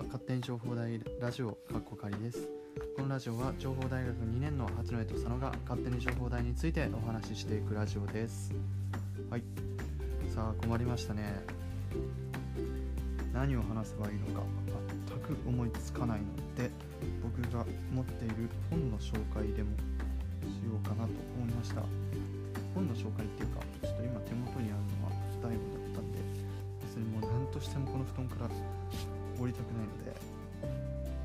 は勝手に情報大ラジオかっこかりです。このラジオは情報大学2年の八戸と佐野が勝手に情報大についてお話ししていくラジオです。はい。さあ困りましたね。何を話せばいいのか全く思いつかないので僕が持っている本の紹介でもしようかなと思いました。本の紹介っていうかちょっと今手元にあるのは大悟だったんで別にもう何としてもこの布団から降りたくないので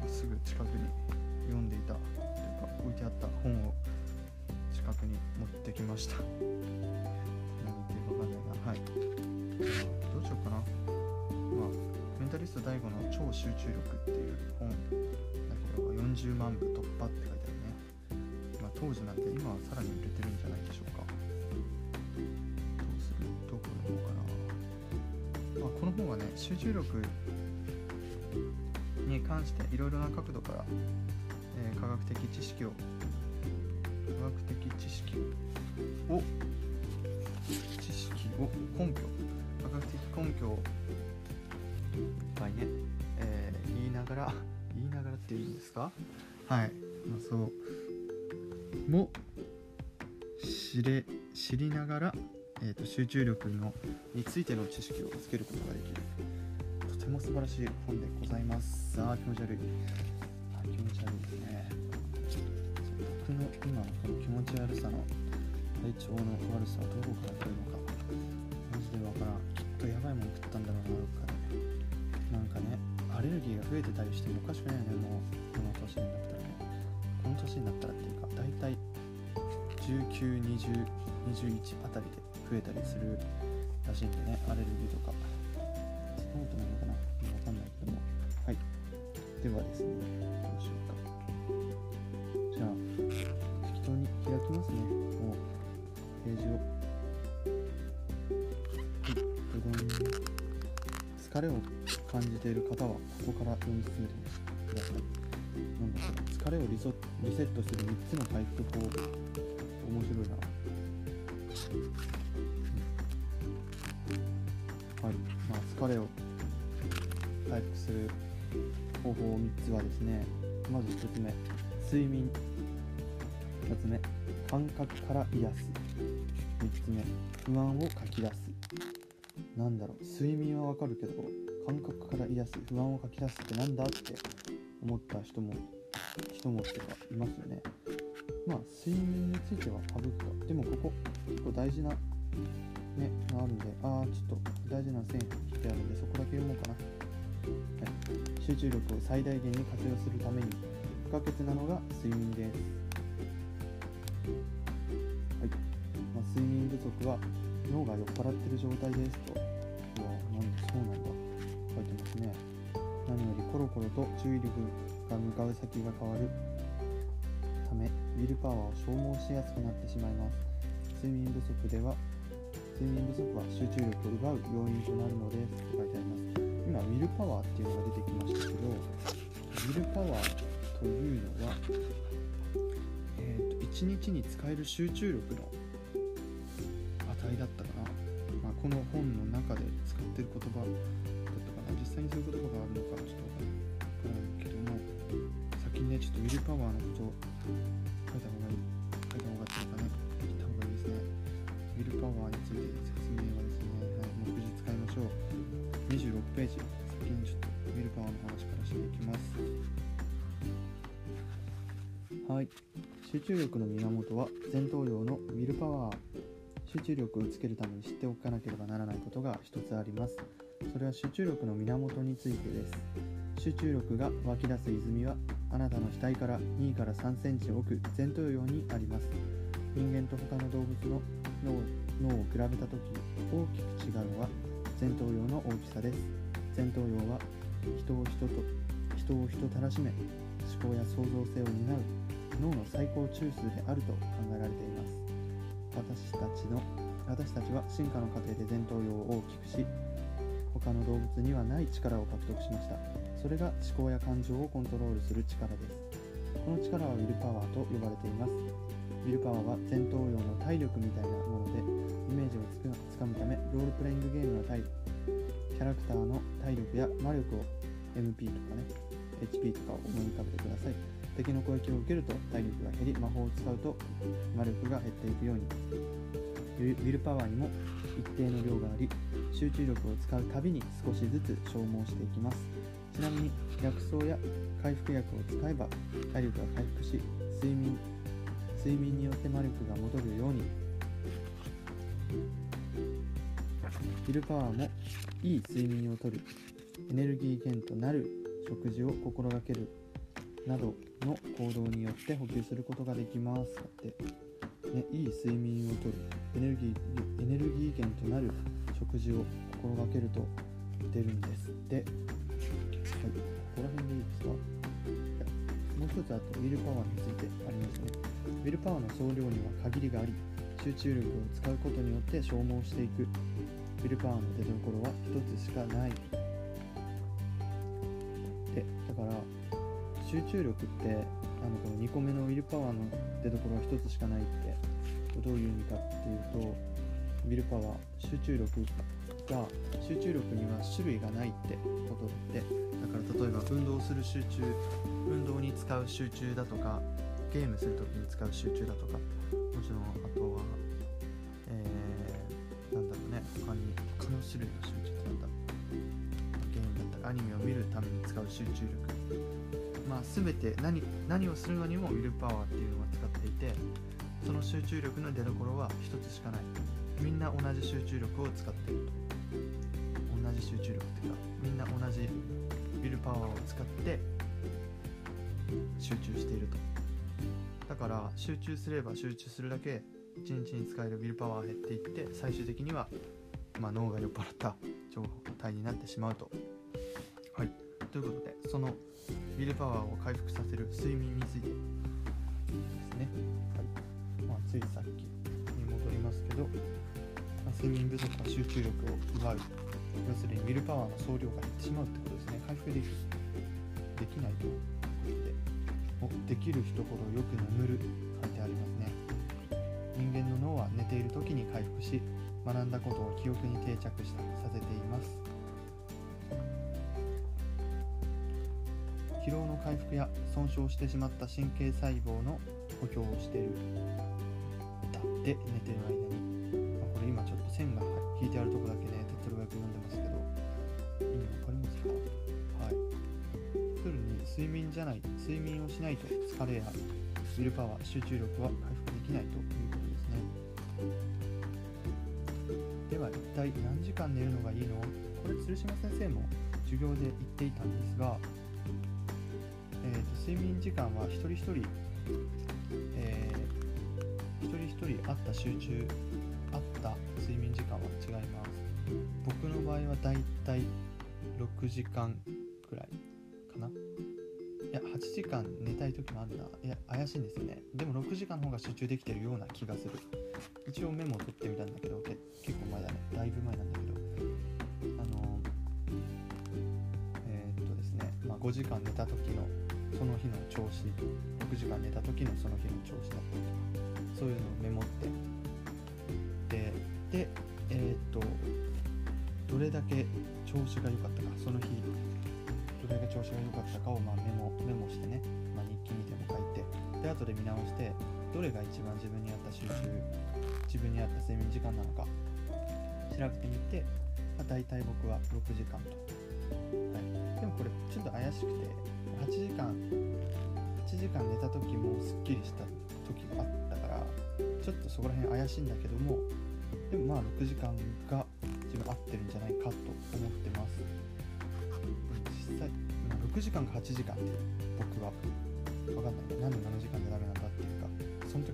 すぐ近くに読んでいたというか置いてあった本を近くに持ってきました。何言ってるか分かんないな。はい。どうしようかな。まあメンタリスト DAIGO の超集中力っていう本だけど40万部突破って書いてあるね、まあ、当時なんて今はさらに売れてるんじゃないでしょうか。どうする？どこ読もうかな、まあ、この本はね集中力関していろいろな角度から、えー科学的知識を科学的知識を知識を根拠科学的根拠をいっぱいね、えー言いながら言いながらっていうんですか？はい、まあ、そう。も知れ知りながら、えー、と集中力のについての知識をつけることができる。とても素晴らしい本でございます。あー気持ち悪い。気持ち悪い。ですね僕の今のこの気持ち悪さの体調の悪さはどこから来るのかマジでわからんきっとやばい。もん食ったんだろうなどっかでなんかねアレルギーが増えてたりしてもおかしくない。よねもうこの年になったらねこの年になったらってい。うか大体192021あたりで増えたりするらしい。んでねアレルギーとかそういうことなのかなわかんないけども。はい。ではですねどうしようか。じゃあ適当に開きますね。もうページを。はい。ドドン疲れを感じている方はここから読み進めてくださいなんだこれ疲れをリソリセットする3つの回復法面白いな。はい。まあ疲れをする方法3つはですねまず1つ目睡眠。2つ目感覚から癒す。3つ目不安をかき出す。なんだろう睡眠はわかるけど感覚から癒す。不安をかき出すってなんだって思った人も人もっていうかいますよね。まあ睡眠については省くか。でもここ結構大事なねがあるんでああちょっと大事な線引いてあるんでそこだけ読もうかな。集中力を最大限に活用するために不可欠なのが睡眠です。はい、まあ、睡眠不足は脳が酔っ払ってる状態ですと。うわなんでそうなんだ。書いてますね。何よりコロコロと注意力が向かう先が変わるためウィルパワーを消耗しやすくなってしまいます。睡眠不足では睡眠不足は集中力を奪う要因となるのです。って書いてあります。今ウィルパワーっていうのが出てきましたけどウィルパワーというのは、えー、と1日に使える集中力の値だったかな、まあ、この本の中で使ってる言葉だったかな。実際にそういう言葉があるのかちょっとわからないけども先にねちょっとウィルパワーのことの話からしていきますはい集中力の源は前頭葉のウィルパワー集中力をつけるために知っておかなければならないことが一つあります。それは集中力の源についてです。集中力が湧き出す泉はあなたの額から2から3センチ奥前頭葉にあります。人間と他の動物の脳脳を比べた時大きく違うのは前頭葉の大きさです。前頭葉は人を人と人を人たらしめ思考や創造性を担う脳の最高中枢であると考えられています。私たちの私たちは進化の過程で前頭葉を大きくし他の動物にはない力を獲得しました。それが思考や感情をコントロールする力です。この力はウィルパワーと呼ばれています。ウィルパワーは前頭葉の体力みたいなものでイメージをつかむためロールプレイングゲームの体力キャラクターの体力や魔力を MP とかね HP とかを思い浮かべてください。敵の攻撃を受けると体力が減り魔法を使うと魔力が減っていくように。ウィルパワーにも一定の量があり集中力を使うたびに少しずつ消耗していきます。ちなみに薬草や回復薬を使えば体力が回復し睡眠睡眠によって魔力が戻るようにウィルパワーもいい睡眠をとる。エネルギー源となる。食事を心がける。などの行動によって補給することができます。って、ね、いい睡眠をとる。エネルギーエネルギー源となる。食事を心がけると。出るんです。ってはい。ここら辺でいいですか？もう一つあとウィルパワーについてありますね。ウィルパワーの総量には限りがあり集中力を使うことによって消耗していく。ウィルパーの出どころは1つしかないでだから集中力ってあのこの2個目のウィルパワーの出どころは1つしかないってどういう意味かっていうとウィルパワー集中力が集中力には種類がないってことでだから例えば運動する集中運動に使う集中だとかゲームする時に使う集中だとかもちろんあとは種類の集中ってなんだゲームだったりアニメを見るために使う集中力まあ、全て何何をするのにもウィルパワーっていうのを使っていてその集中力の出どころは一つしかないみんな同じ集中力を使っていると同じ集中力っていうかみんな同じウィルパワーを使って集中しているとだから集中すれば集中するだけ一日に使えるウィルパワー減っていって最終的には、まあ、脳が酔っ払った状態になってしまうと。はい。ということでそのウィルパワーを回復させる睡眠についてですね、はい。まあ、ついさっきに戻りますけど、まあ、睡眠不足は集中力を奪う。要するにウィルパワーの総量が減ってしまうってことですね。回復できできないとできる人ほどよく眠る。書いてありますね。人間の脳は寝ている時に回復し学んだことを記憶に定着したさせています。疲労の回復や損傷してしまった神経細胞の補強をしている。だって寝てる間に、まあ、これ今ちょっと線が引いてあるとこだけね手っ取り早く読んでますけど。意味わかりますかはい。要するに睡眠じゃない睡眠をしないと疲れやウィルパワー集中力は回復できないという体何時間寝るのがいいの？これ鶴島先生も授業で言っていたんですがえーと、睡眠時間は一人一人、えー、一人一人あった集中あった睡眠時間は違います。僕の場合はだいたい6時間くらいかな。や8時間寝たい時もあるないや怪しいんですよね。でも6時間の方が集中できてるような気がする。一応メモを取ってみたんだけど結構前だね。だいぶ前なんだけど。あのえー、っとですね、まあ、5時間寝た時のその日の調子。6時間寝た時のその日の調子だった。りとかそういうのをメモって。ででえっ、とどれだけ調子が良かったか。その日どれだけ調子が良かったかをまあメモメモしてね、まあ、日記にでも書いてで後で見直してどれが一番自分に合った集中自分に合った睡眠時間なのか調べてみて、まあ、大体僕は6時間と、はい、でもこれちょっと怪しくて8時間8時間寝た時もすっきりした時があったからちょっとそこら辺怪しいんだけどもでもまあ6時間が自分合ってるんじゃないかと思ってます。実際、まあ、6時間か8時間。って僕は。分かんない。何で7時間でダメなんだっていうか。その時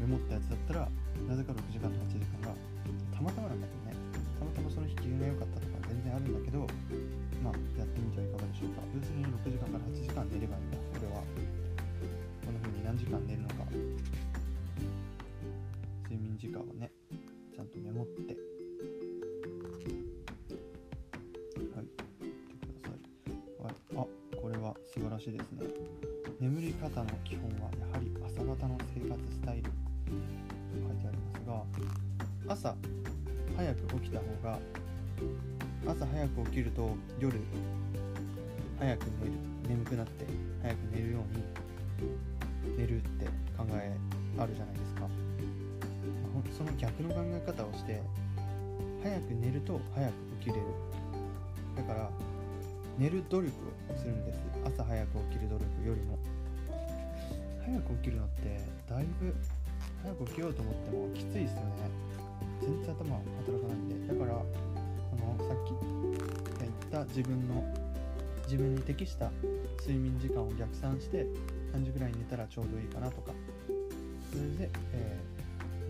メモったやつだったらなぜか6時間と8時間がたまたまなんだけどね。たまたまその日機嫌が良かったとか全然あるんだけどまあ、やってみてはいかがでしょうか。要するに6時間から8時間寝ればいいんだ。俺は。こんな風に何時間寝るのか。睡眠時間をね。しいですね。眠り方の基本はやはり朝方の生活スタイル。と書いてありますが朝早く起きた方が朝早く起きると夜早く寝る眠くなって早く寝るように寝るって考えあるじゃないですか。その逆の考え方をして早く寝ると早く起きれる。だから寝る努力をするんです朝早く起きる努力よりも早く起きるのってだいぶ早く起きようと思ってもきついですよね全然頭働かないんでだからこのさっき言った自分の自分に適した睡眠時間を逆算して何時ぐらいに寝たらちょうどいいかなとかそれで、え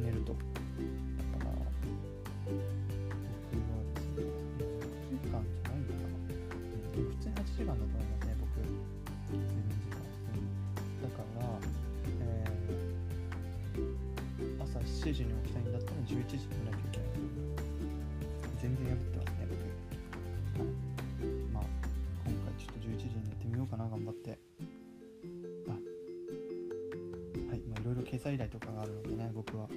ー、寝ると。7時に起きたいんだったら11時に寝なきゃいけない。全然破ってますね僕、まあ今回ちょっと11時に寝てみようかな頑張って。あはい。まあいろいろ掲載依頼とかがあるのでね僕は。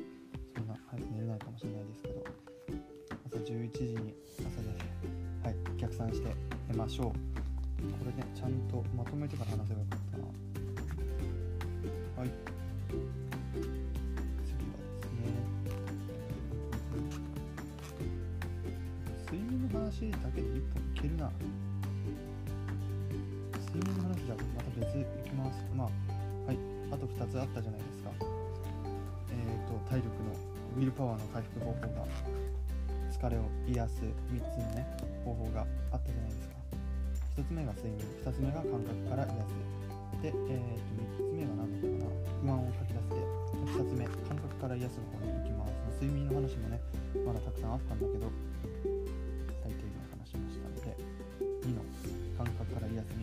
そんな早く寝れないかもしれないですけど。朝11時に朝ですはい逆算して寝ましょう。これねちゃんとまとめてから話せばよかった。睡眠の話だけで1本いけるな。睡眠の話じゃまた別いきます。まあはい。あと2つあったじゃないですか。えっ、ー、と体力のウィルパワーの回復方法が疲れを癒す3つのね方法があったじゃないですか。1つ目が睡眠。2つ目が感覚から癒す。で、えー、と3つ目は何だったかな。不安を書き出して。2つ目感覚から癒すの方に行きます、ま、睡眠の話もねまだたくさんあったんだけど。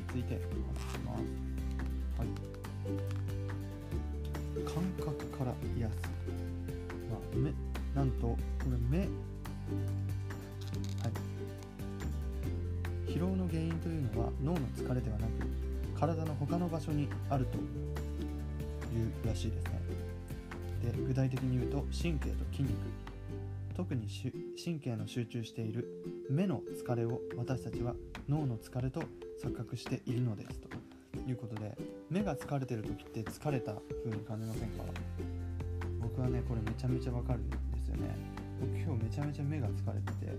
ついて話しますはい感覚から癒すまあ目なんとこれ目はい疲労の原因というのは脳の疲れではなく体の他の場所にあるというらしいですね。で具体的に言うと神経と筋肉特に神経の集中している目の疲れを私たちは脳の疲れと錯覚しているのですということで目が疲れてる時って疲れた風に感じませんか？僕はねこれめちゃめちゃわかるんですよね。僕今日めちゃめちゃ目が疲れてて。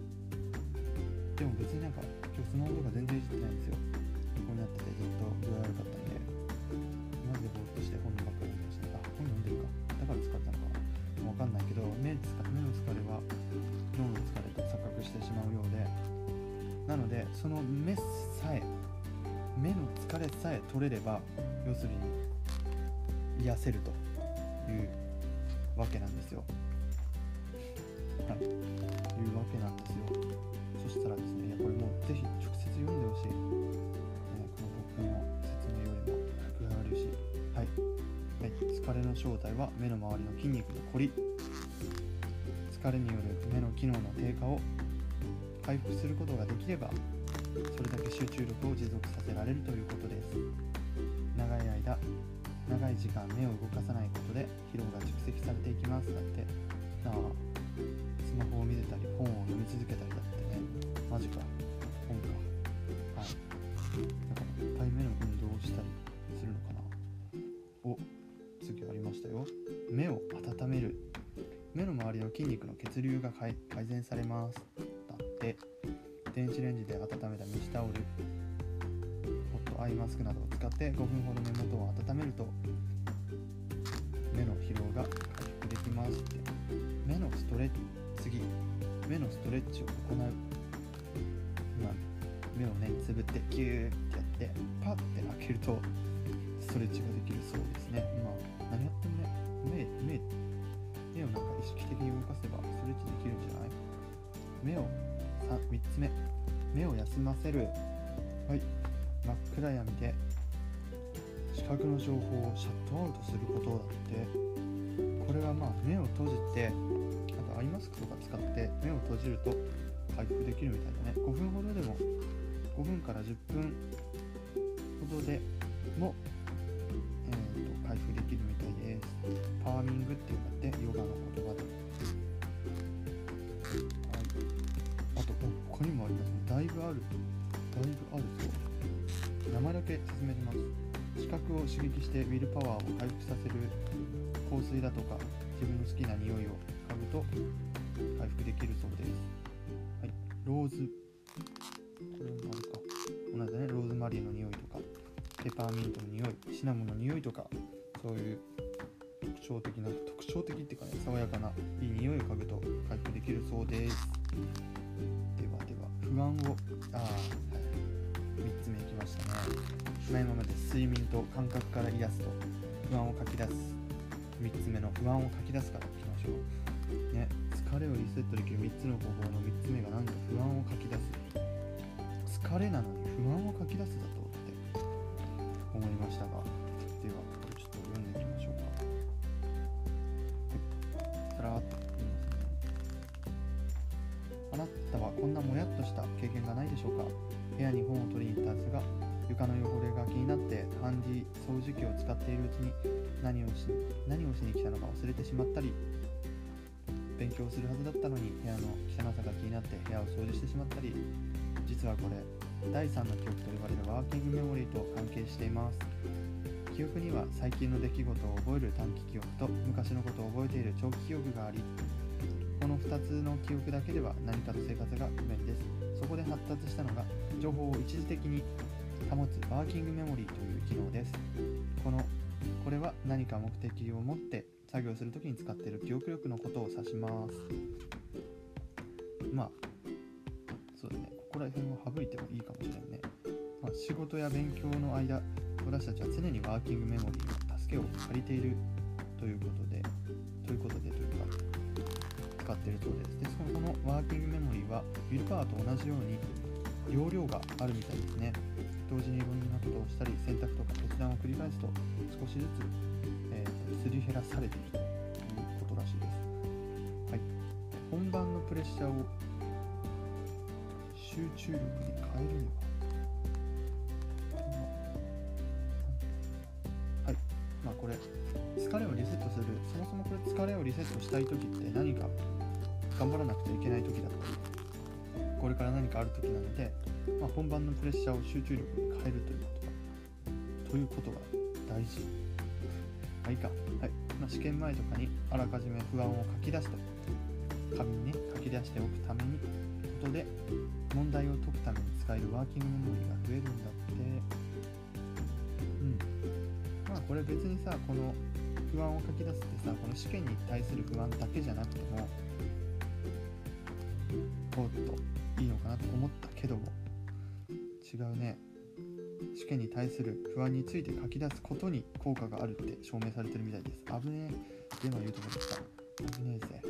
でも別になんか今日スマホとか全然いじってないんですよ。横になっててずっと具合悪かったんで。マジでぼーっとして本ばっかり読んでしてあ本読んでるか。だから疲れたのか。わかんないけど目つか目の疲れは脳の疲れと錯覚してしまうようで。なのでその目さえ疲れさえ取れれば要するに癒せるというわけなんですよ。はい。いうわけなんですよ。そしたらですねいやこれもうぜひ直接読んでほしい、ね、この僕の説明よりも具合悪いしはい、はい、疲れの正体は目の周りの筋肉のこり。疲れによる目の機能の低下を回復することができればそれだけ集中力を持続させられるということです。長い間長い時間目を動かさないことで疲労が蓄積されていきます。だってなあスマホを見てたり本を読み続けたりだってねマジか。本か。はい。だからいっぱい目の運動をしたりするのかな。お次ありましたよ。目を温める。目の周りの筋肉の血流が改善されます。だって。電子レンジで温めた蒸しタオルホットアイマスクなどを使って5分ほど目元を温めると目の疲労が回復できますって目のストレッチ次目のストレッチを行う。今目をねつぶってキューってやってパッて開けるとストレッチができるそうですね。まあ何やってもね目目目をなんか意識的に動かせばストレッチできるんじゃない？目を 3, つ目。目を休ませる。はい。真っ暗闇で。視覚の情報をシャットアウトすることだって。これはまあ目を閉じてあとアイマスクとか使って目を閉じると回復できるみたいだね。5分ほどでも5分から10分ほどでも、えーと、回復できるみたいです。パーミングっていうんだってヨガの言葉ではいあと。他にもありますねだいぶあるだいぶあるぞ名前だけ説明します視覚を刺激してウィルパワーを回復させる香水だとか自分の好きな匂いを嗅ぐと回復できるそうです、はい、ローズこれもあるか。同じだねローズマリーの匂いとかペパーミントの匂いシナモンの匂いとかそういう特徴的な特徴的っていうかね爽やかないい匂いを嗅ぐと回復できるそうです。不安をああ、はい、3つ目いきましたね。前今まで睡眠と感覚から癒すと不安を書き出す。3つ目の不安を書き出すからいきましょう。ね疲れをリセットできる3つの方法の3つ目がなんと不安を書き出す。疲れなのに不安を書き出すだとって思いましたが。でしょうか？部屋に本を取りに行ったはずが床の汚れが気になってハンディ掃除機を使っているうちに何をし何をしに来たのか忘れてしまったり勉強するはずだったのに部屋の汚さが気になって部屋を掃除してしまったり実はこれ第3の記憶と呼ばれるワーキングメモリーと関係しています。記憶には最近の出来事を覚える短期記憶と昔のことを覚えている長期記憶がありこの2つの記憶だけでは何かと生活が不便です。そこで発達したのが情報を一時的に保つワーキングメモリーという機能です。このこれは何か目的を持って作業するときに使っている記憶力のことを指します。まあそうだね。ここら辺を省いてもいいかもしれないね、まあ、仕事や勉強の間私たちは常にワーキングメモリーの助けを借りているということでということでというか使っているそうですでそのワーキングメモリーはウィルパワーと同じように容量があるみたいですね。同時にいろんなことをしたり選択とか決断を繰り返すと少しずつ、えー、すり減らされていくということらしいです、はい、本番のプレッシャーを集中力に変えるにははい。まあこれ疲れをリセットするそもそもこれ疲れをリセットしたい時って何か頑張らなくちゃいけない時だったりこれから何かある時なので、まあ、本番のプレッシャーを集中力に変えるということということが大事。まあいいか。はい。まあ、試験前とかにあらかじめ不安を書き出すと、紙にね、書き出しておくために、ことで、問題を解くために使えるワーキングメモリーが増えるんだって。うん。まあこれ別にさ、この不安を書き出すってさ、この試験に対する不安だけじゃなくても、おっといいのかなと思ったけども違うね。試験に対する不安について書き出すことに効果があるって証明されてるみたいです。危ねえ。では言うとこでした。危ねえぜ。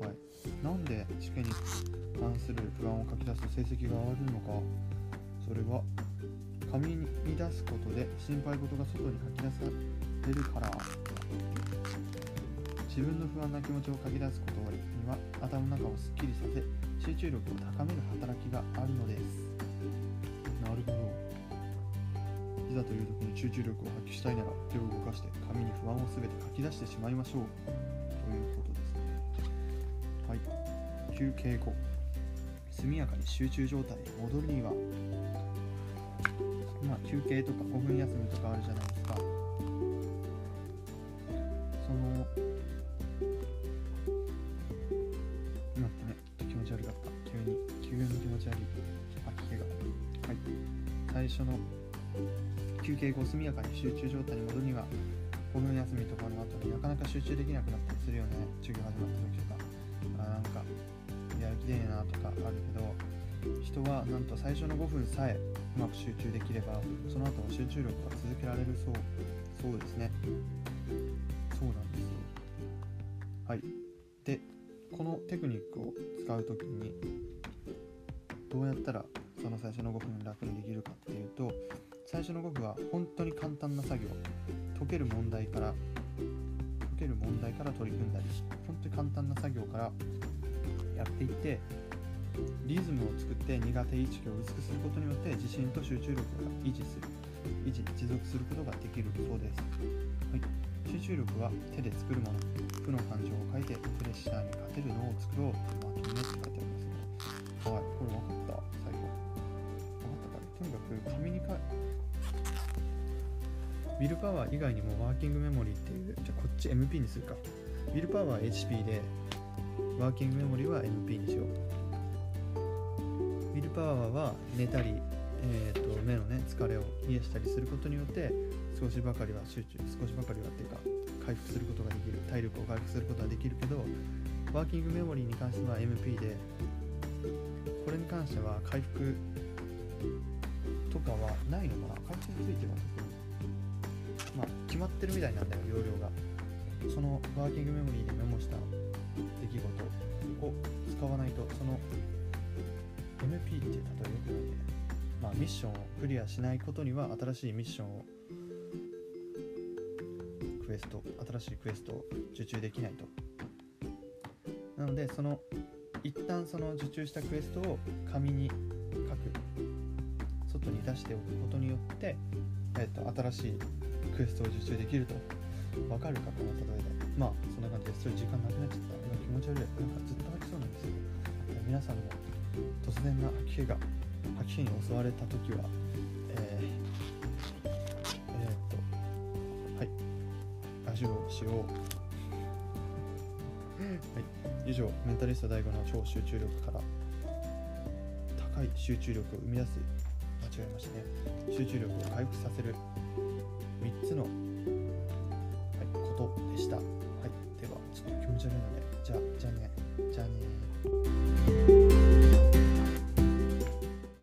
はい。なんで試験に関する不安を書き出すと成績が上がるのか。それは紙に出すことで心配事が外に吐き出されるから。自分の不安な気持ちを書き出すことには頭の中をすっきりさせ集中力を高める働きがあるのです。なるほど。いざという時に集中力を発揮したいなら手を動かして紙に不安を全て書き出してしまいましょう。ということですね。はい。休憩後。速やかに集中状態に戻るには。まあ休憩とか5分休みとかあるじゃないですか。初の休憩後速やかに集中状態に戻るには5分休みとかの後になかなか集中できなくなったりするよね授業始まった時とかあなんかやる気でえなとかあるけど人はなんと最初の5分さえうまく集中できればその後も集中力が続けられるそうそうですね。そうなんですよ。はい。でこのテクニックを使う時にどうやったら最初の5分楽にできるかっていうと最初の5分は本当に簡単な作業。解ける問題から解ける問題から取り組んだり本当に簡単な作業からやっていってリズムを作って苦手意識を薄くすることによって自信と集中力が維持する。維持持続することができるそうです、はい、集中力は手で作るもの。負の感情を書いてプレッシャーに勝てるのを作ろうまとめって書いてありますね。はい。これとにかく紙にかウィルパワー以外にもワーキングメモリーっていうじゃあこっち MP にするか。ウィルパワー HP でワーキングメモリーは MP にしよう。ウィルパワーは寝たり、えー、と目のね疲れを癒したりすることによって少しばかりは集中少しばかりはっていうか回復することができる。体力を回復することはできるけどワーキングメモリーに関しては MP でこれに関しては回復とかはないのかな。回復については。特にまあ決まってるみたいなんだよ容量が。そのワーキングメモリーでメモした出来事を使わないとその MP って例えよくないねまあミッションをクリアしないことには新しいミッションをクエスト新しいクエストを受注できないと。なのでその一旦その受注したクエストを紙に外に出しておくことによって、えっと新しいクエストを受注できるとわかるかこの例えでまあそんな感じですごい時間なくなっちゃった今気持ち悪いなんかずっと吐きそうなんですよ。皆さんも突然な吐き気が吐き気に襲われた時はえー、えー、っとはい。足をしよう。はい、以上メンタリスト DAIGO の超集中力から高い集中力を生み出す間違えまして集中力を回復させる3つの、